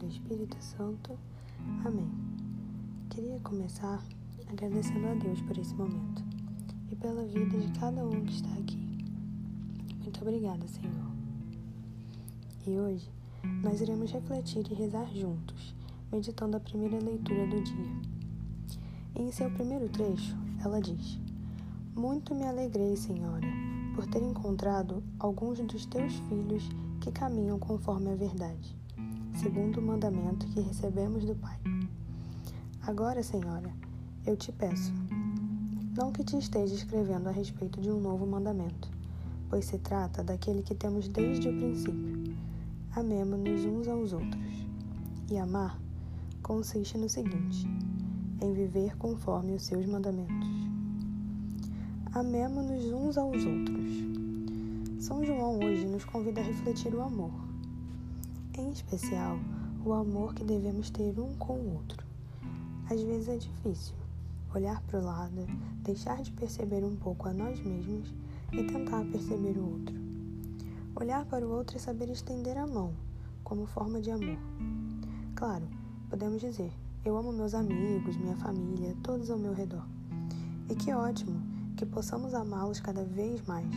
Do Espírito Santo. Amém. Queria começar agradecendo a Deus por esse momento e pela vida de cada um que está aqui. Muito obrigada, Senhor. E hoje nós iremos refletir e rezar juntos, meditando a primeira leitura do dia. Em seu primeiro trecho, ela diz: Muito me alegrei, Senhora, por ter encontrado alguns dos teus filhos que caminham conforme a verdade segundo o mandamento que recebemos do Pai. Agora, Senhora, eu te peço, não que te esteja escrevendo a respeito de um novo mandamento, pois se trata daquele que temos desde o princípio. Amemo-nos uns aos outros. E amar consiste no seguinte: em viver conforme os seus mandamentos. Amemo-nos uns aos outros. São João hoje nos convida a refletir o amor em especial o amor que devemos ter um com o outro. Às vezes é difícil olhar para o lado, deixar de perceber um pouco a nós mesmos e tentar perceber o outro. Olhar para o outro e saber estender a mão como forma de amor. Claro, podemos dizer: eu amo meus amigos, minha família, todos ao meu redor. E que ótimo que possamos amá-los cada vez mais.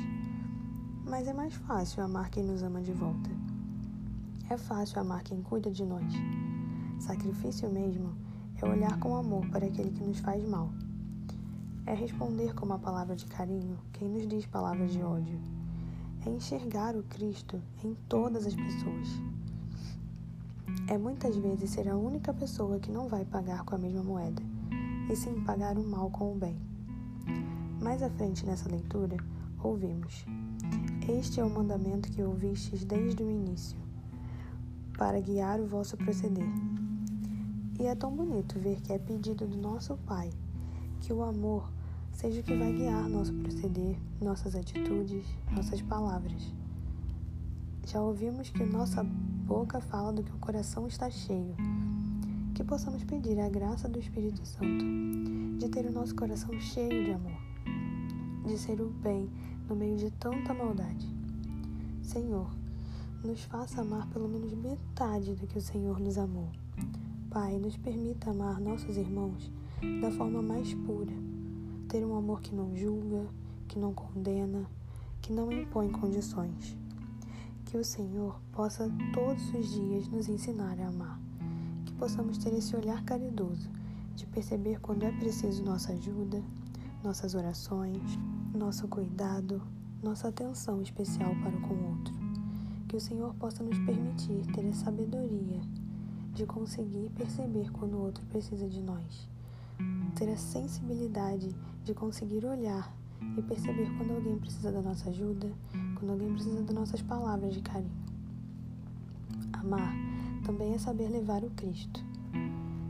Mas é mais fácil amar quem nos ama de volta. É fácil amar quem cuida de nós. Sacrifício mesmo é olhar com amor para aquele que nos faz mal. É responder com uma palavra de carinho quem nos diz palavras de ódio. É enxergar o Cristo em todas as pessoas. É muitas vezes ser a única pessoa que não vai pagar com a mesma moeda, e sim pagar o mal com o bem. Mais à frente nessa leitura, ouvimos: Este é o mandamento que ouvistes desde o início para guiar o vosso proceder. E é tão bonito ver que é pedido do nosso Pai que o amor seja o que vai guiar nosso proceder, nossas atitudes, nossas palavras. Já ouvimos que nossa boca fala do que o coração está cheio. Que possamos pedir a graça do Espírito Santo de ter o nosso coração cheio de amor, de ser o bem no meio de tanta maldade. Senhor, nos faça amar pelo menos metade do que o Senhor nos amou. Pai, nos permita amar nossos irmãos da forma mais pura, ter um amor que não julga, que não condena, que não impõe condições. Que o Senhor possa todos os dias nos ensinar a amar, que possamos ter esse olhar caridoso de perceber quando é preciso nossa ajuda, nossas orações, nosso cuidado, nossa atenção especial para com o outro que o Senhor possa nos permitir ter a sabedoria de conseguir perceber quando o outro precisa de nós, ter a sensibilidade de conseguir olhar e perceber quando alguém precisa da nossa ajuda, quando alguém precisa das nossas palavras de carinho. Amar também é saber levar o Cristo.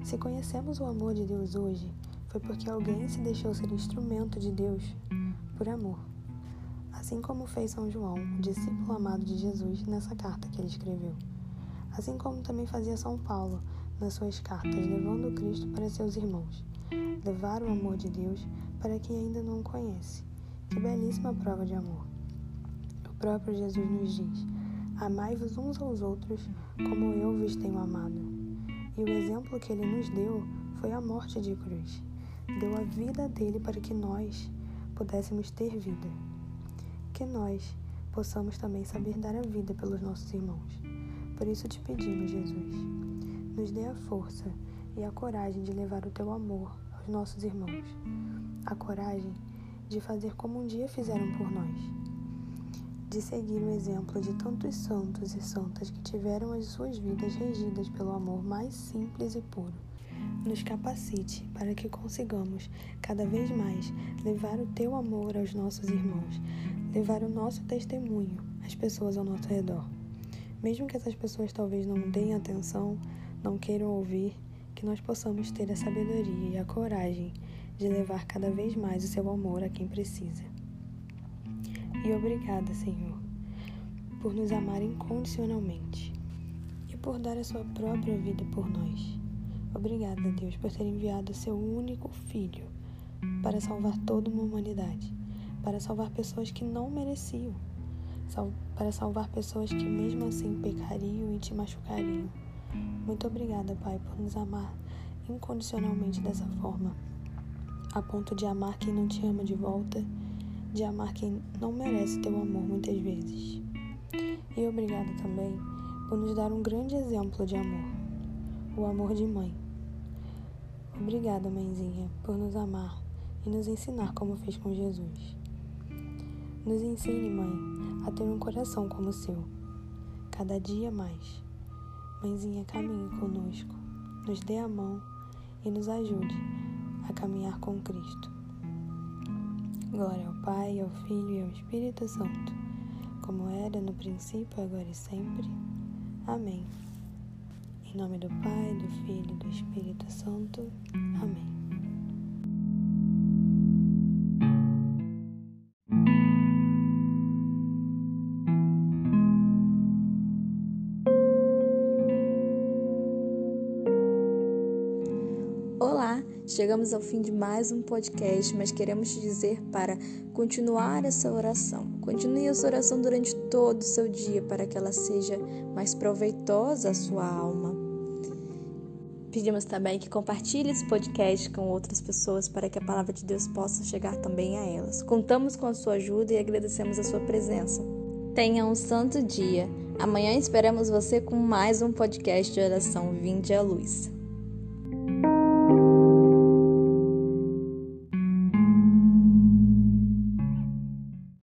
Se conhecemos o amor de Deus hoje, foi porque alguém se deixou ser instrumento de Deus por amor assim como fez São João, discípulo amado de Jesus, nessa carta que ele escreveu. Assim como também fazia São Paulo nas suas cartas, levando Cristo para seus irmãos. Levar o amor de Deus para quem ainda não o conhece. Que belíssima prova de amor. O próprio Jesus nos diz: Amai-vos uns aos outros como eu vos tenho amado. E o exemplo que ele nos deu foi a morte de cruz. Deu a vida dele para que nós pudéssemos ter vida que nós possamos também saber dar a vida pelos nossos irmãos. Por isso te pedimos, Jesus, nos dê a força e a coragem de levar o teu amor aos nossos irmãos, a coragem de fazer como um dia fizeram por nós, de seguir o exemplo de tantos santos e santas que tiveram as suas vidas regidas pelo amor mais simples e puro. Nos capacite para que consigamos cada vez mais levar o teu amor aos nossos irmãos, levar o nosso testemunho às pessoas ao nosso redor. Mesmo que essas pessoas talvez não deem atenção, não queiram ouvir, que nós possamos ter a sabedoria e a coragem de levar cada vez mais o seu amor a quem precisa. E obrigada, Senhor, por nos amar incondicionalmente e por dar a sua própria vida por nós. Obrigada, Deus, por ter enviado seu único filho para salvar toda uma humanidade, para salvar pessoas que não mereciam, para salvar pessoas que mesmo assim pecariam e te machucariam. Muito obrigada, Pai, por nos amar incondicionalmente dessa forma, a ponto de amar quem não te ama de volta, de amar quem não merece teu amor muitas vezes. E obrigada também por nos dar um grande exemplo de amor, o amor de mãe. Obrigada, mãezinha, por nos amar e nos ensinar como fez com Jesus. Nos ensine, mãe, a ter um coração como o seu, cada dia mais. Mãezinha, caminhe conosco, nos dê a mão e nos ajude a caminhar com Cristo. Glória ao Pai, ao Filho e ao Espírito Santo, como era no princípio, agora e sempre. Amém. Em nome do Pai, do Filho e do Espírito Santo. Amém. Olá, chegamos ao fim de mais um podcast, mas queremos te dizer para continuar essa oração. Continue essa oração durante todo o seu dia para que ela seja mais proveitosa à sua alma. Pedimos também que compartilhe esse podcast com outras pessoas para que a palavra de Deus possa chegar também a elas. Contamos com a sua ajuda e agradecemos a sua presença. Tenha um santo dia. Amanhã esperamos você com mais um podcast de oração Vinde à Luz.